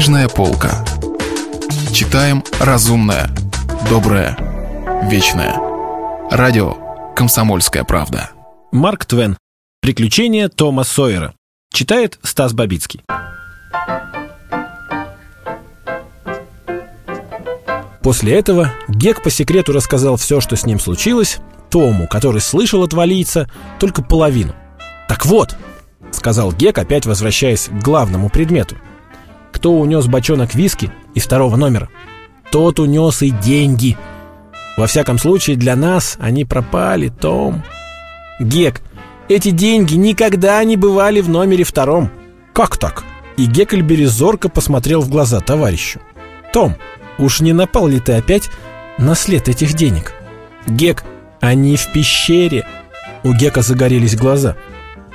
Книжная полка. Читаем разумное, доброе, вечное. Радио «Комсомольская правда». Марк Твен. Приключения Тома Сойера. Читает Стас Бабицкий. После этого Гек по секрету рассказал все, что с ним случилось, Тому, который слышал от валийца только половину. «Так вот», — сказал Гек, опять возвращаясь к главному предмету, «кто унес бочонок виски из второго номера? Тот унес и деньги. Во всяком случае, для нас они пропали, Том». «Гек, эти деньги никогда не бывали в номере втором». «Как так?» И Геккельбери зорко посмотрел в глаза товарищу. «Том, уж не напал ли ты опять на след этих денег?» «Гек, они в пещере!» У Гека загорелись глаза.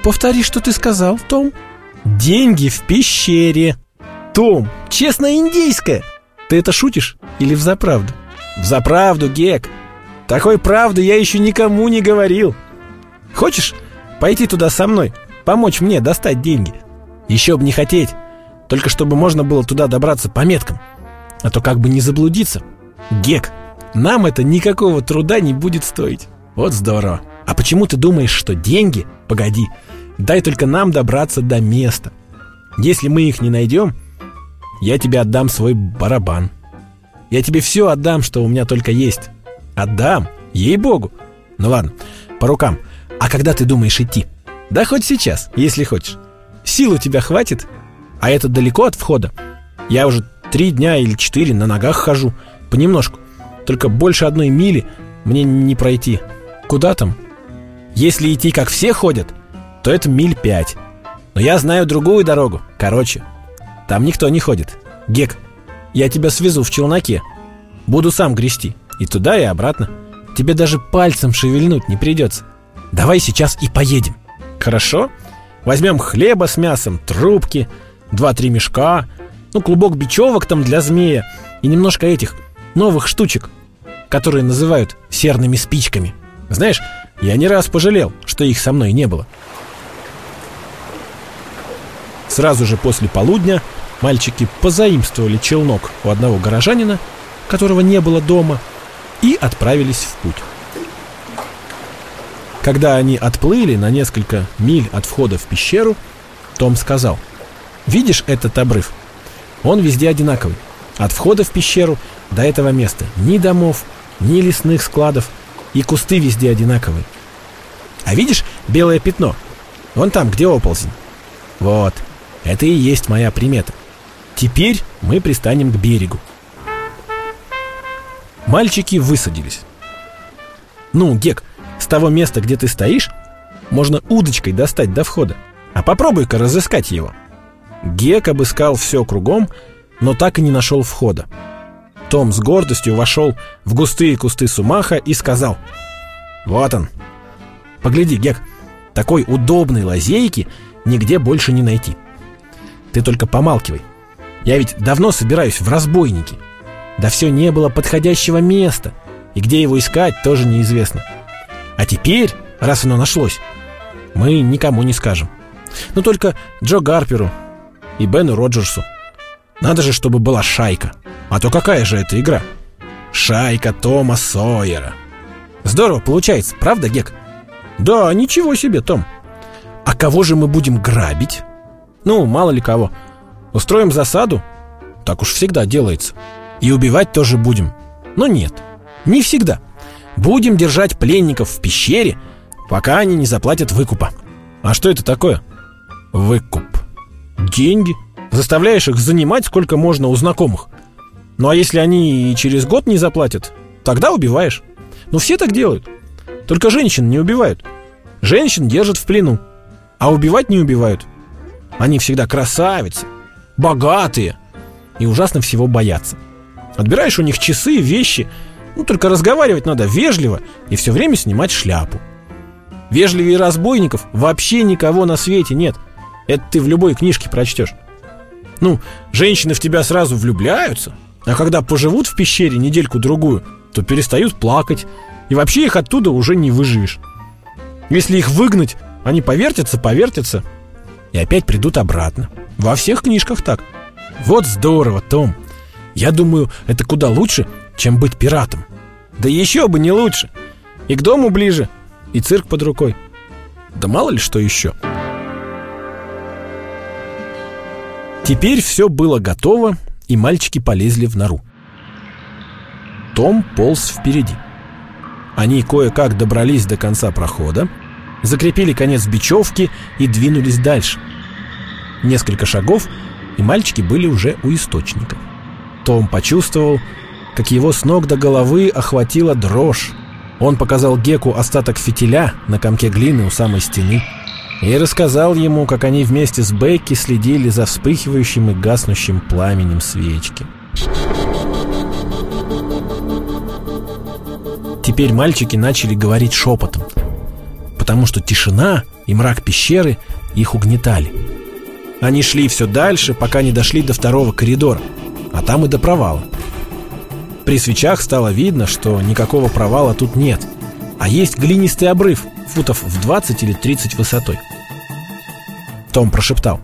«Повтори, что ты сказал, Том?» «Деньги в пещере!» «Том, честно индейское!» «Ты это шутишь или взаправду?» «Взаправду, Гек! Такой правды я еще никому не говорил!» «Хочешь пойти туда со мной, помочь мне достать деньги?» «Еще бы не хотеть, только чтобы можно было туда добраться по меткам, а то как бы не заблудиться!» «Гек, нам это никакого труда не будет стоить. Вот здорово. А почему ты думаешь, что деньги? Погоди. Дай только нам добраться до места. Если мы их не найдем, я тебе отдам свой барабан. Я тебе все отдам, что у меня только есть. Отдам, ей-богу. Ну ладно, по рукам. А когда ты думаешь идти? Да хоть сейчас, если хочешь. Сил у тебя хватит? А это далеко от входа? Я уже три дня или четыре на ногах хожу. Понемножку. Только больше одной мили мне не пройти. Куда там? Если идти, как все ходят, то это миль пять. Но я знаю другую дорогу, короче. Там никто не ходит. Гек, я тебя свезу в челноке. Буду сам грести. И туда, и обратно. Тебе даже пальцем шевельнуть не придется. Давай сейчас и поедем. Хорошо? Возьмем хлеба с мясом, трубки, два-три мешка, ну, клубок бечевок там для змея и немножко этих новых штучек, которые называют серными спичками. Знаешь, я не раз пожалел, что их со мной не было. Сразу же после полудня мальчики позаимствовали челнок у одного горожанина, которого не было дома, и отправились в путь. Когда они отплыли на несколько миль от входа в пещеру, Том сказал, «Видишь этот обрыв? Он везде одинаковый. От входа в пещеру до этого места ни домов, ни лесных складов, и кусты везде одинаковые. А видишь белое пятно? Вон там, где оползень. Вот, это и есть моя примета. Теперь мы пристанем к берегу. Мальчики высадились. Ну, Гек, с того места, где ты стоишь, можно удочкой достать до входа. А попробуй-ка разыскать его. Гек обыскал все кругом, но так и не нашел входа. Том с гордостью вошел в густые кусты сумаха и сказал «Вот он! Погляди, Гек, такой удобной лазейки нигде больше не найти. Ты только помалкивай. Я ведь давно собираюсь в разбойники. Да все не было подходящего места, и где его искать тоже неизвестно. А теперь, раз оно нашлось, мы никому не скажем. Ну только Джо Гарперу и Бену Роджерсу. Надо же, чтобы была шайка. А то какая же это игра? Шайка Тома Сойера. Здорово получается, правда, Гек? Да, ничего себе, Том. А кого же мы будем грабить? Ну, мало ли кого. Устроим засаду? Так уж всегда делается. И убивать тоже будем. Но нет, не всегда. Будем держать пленников в пещере, пока они не заплатят выкупа. А что это такое? Выкуп. Деньги. Заставляешь их занимать сколько можно у знакомых. Ну а если они и через год не заплатят, тогда убиваешь. Ну все так делают. Только женщин не убивают. Женщин держат в плену. А убивать не убивают. Они всегда красавицы, богатые и ужасно всего боятся. Отбираешь у них часы, вещи, ну только разговаривать надо вежливо и все время снимать шляпу. Вежливее разбойников вообще никого на свете нет. Это ты в любой книжке прочтешь. Ну, женщины в тебя сразу влюбляются, а когда поживут в пещере недельку-другую, то перестают плакать, и вообще их оттуда уже не выживешь. Если их выгнать, они повертятся, повертятся, и опять придут обратно. Во всех книжках так. Вот здорово, Том. Я думаю, это куда лучше, чем быть пиратом. Да еще бы не лучше. И к дому ближе, и цирк под рукой. Да мало ли что еще. Теперь все было готово, и мальчики полезли в нору. Том полз впереди. Они кое-как добрались до конца прохода, закрепили конец бечевки и двинулись дальше. Несколько шагов, и мальчики были уже у источника. Том почувствовал, как его с ног до головы охватила дрожь. Он показал Геку остаток фитиля на комке глины у самой стены и рассказал ему, как они вместе с Бекки следили за вспыхивающим и гаснущим пламенем свечки. Теперь мальчики начали говорить шепотом, потому что тишина и мрак пещеры их угнетали. Они шли все дальше, пока не дошли до второго коридора, а там и до провала. При свечах стало видно, что никакого провала тут нет, а есть глинистый обрыв, футов в 20 или 30 высотой. Том прошептал.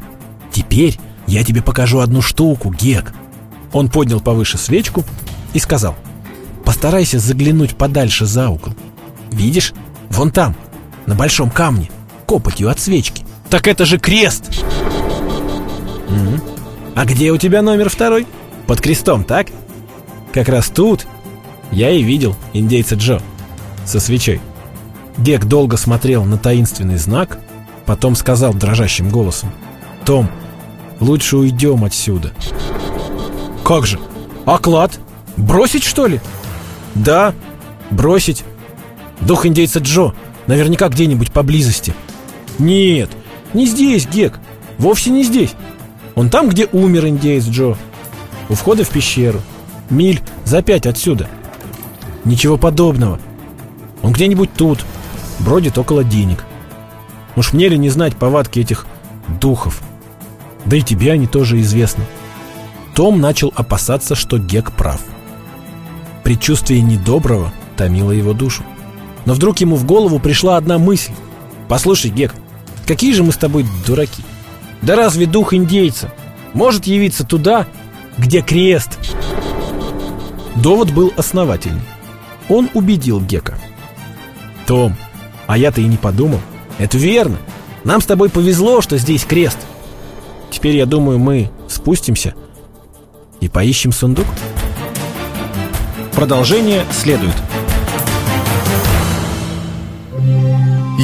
«Теперь я тебе покажу одну штуку, Гек». Он поднял повыше свечку и сказал. «Постарайся заглянуть подальше за угол. Видишь? Вон там, на большом камне, копотью от свечки. Так это же крест!» угу. «А где у тебя номер второй? Под крестом, так?» «Как раз тут я и видел индейца Джо со свечой». Гек долго смотрел на таинственный знак, потом сказал дрожащим голосом. «Том, лучше уйдем отсюда». «Как же? А клад? Бросить, что ли?» «Да, бросить. Дух индейца Джо наверняка где-нибудь поблизости». «Нет, не здесь, Гек, вовсе не здесь. Он там, где умер индейец Джо. У входа в пещеру. Миль за пять отсюда. Ничего подобного. Он где-нибудь тут, бродит около денег. Уж мне ли не знать повадки этих духов? Да и тебе они тоже известны. Том начал опасаться, что Гек прав. Предчувствие недоброго томило его душу. Но вдруг ему в голову пришла одна мысль. «Послушай, Гек, какие же мы с тобой дураки? Да разве дух индейца может явиться туда, где крест?» Довод был основательный. Он убедил Гека. «Том, а я-то и не подумал. Это верно. Нам с тобой повезло, что здесь крест. Теперь, я думаю, мы спустимся и поищем сундук». Продолжение следует.